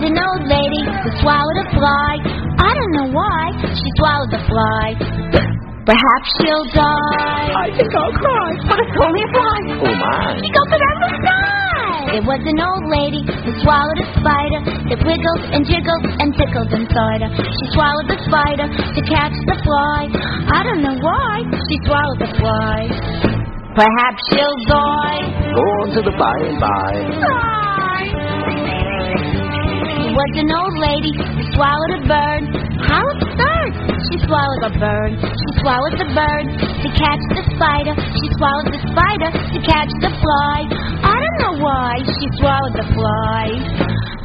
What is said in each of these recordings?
who swallowed a fly. I don't know why she swallowed the fly. Perhaps she'll die. I think I'll cry, but it's only a fly. Oh, my. She goes around the sky. There was an old lady who swallowed a spider that wiggled and jiggled and tickled inside her. She swallowed the spider to catch the fly. I don't know why she swallowed the fly. Perhaps she'll die. Go on to the by and by. There was an old lady who swallowed a bird. How absurd! She swallowed a bird. She swallowed the bird to catch the spider. She swallowed the spider to catch the fly. I don't know why she swallowed the fly.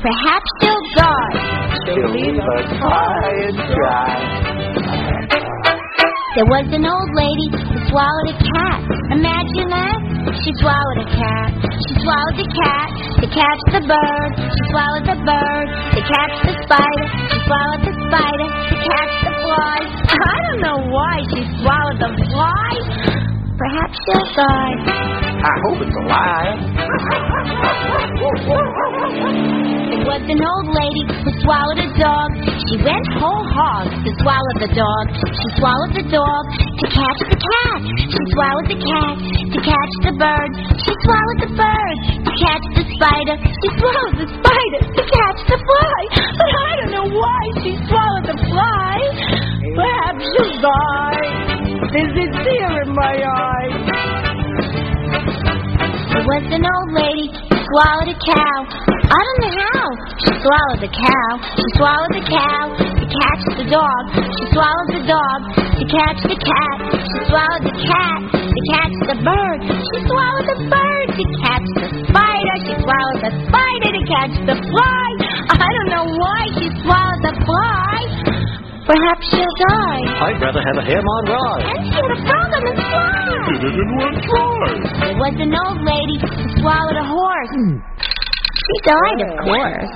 Perhaps she'll die. She'll leave her high and. There was an old lady who swallowed a cat. Imagine that. She swallowed a cat. She swallowed the cat to catch the bird. She swallowed the bird to catch the spider. She swallowed the spider to catch the fly. I don't know why she swallowed the fly. Perhaps she'll die. I hope it's a lie. There was an old lady who swallowed a dog. She went whole hog to swallow the dog. She swallowed the dog to catch the cat. She swallowed the cat to catch the bird. She swallowed the bird to catch the spider. She swallowed the spider to catch the fly. But I don't know why she swallowed the fly. Perhaps she'll die. There's a tear in my eye. There was an old lady who swallowed a cow. I don't know how. She swallowed the cow. She swallowed the cow to catch the dog. She swallowed the dog to catch the cat. She swallowed the cat to catch the bird. She swallowed the bird to catch the spider. She swallowed the spider to catch the fly. I don't know why she swallowed the fly. Perhaps she'll die. I'd rather have a ham on rye. And she had a problem and fly. Did it in one try. There was an old lady who swallowed a horse. She died, of course.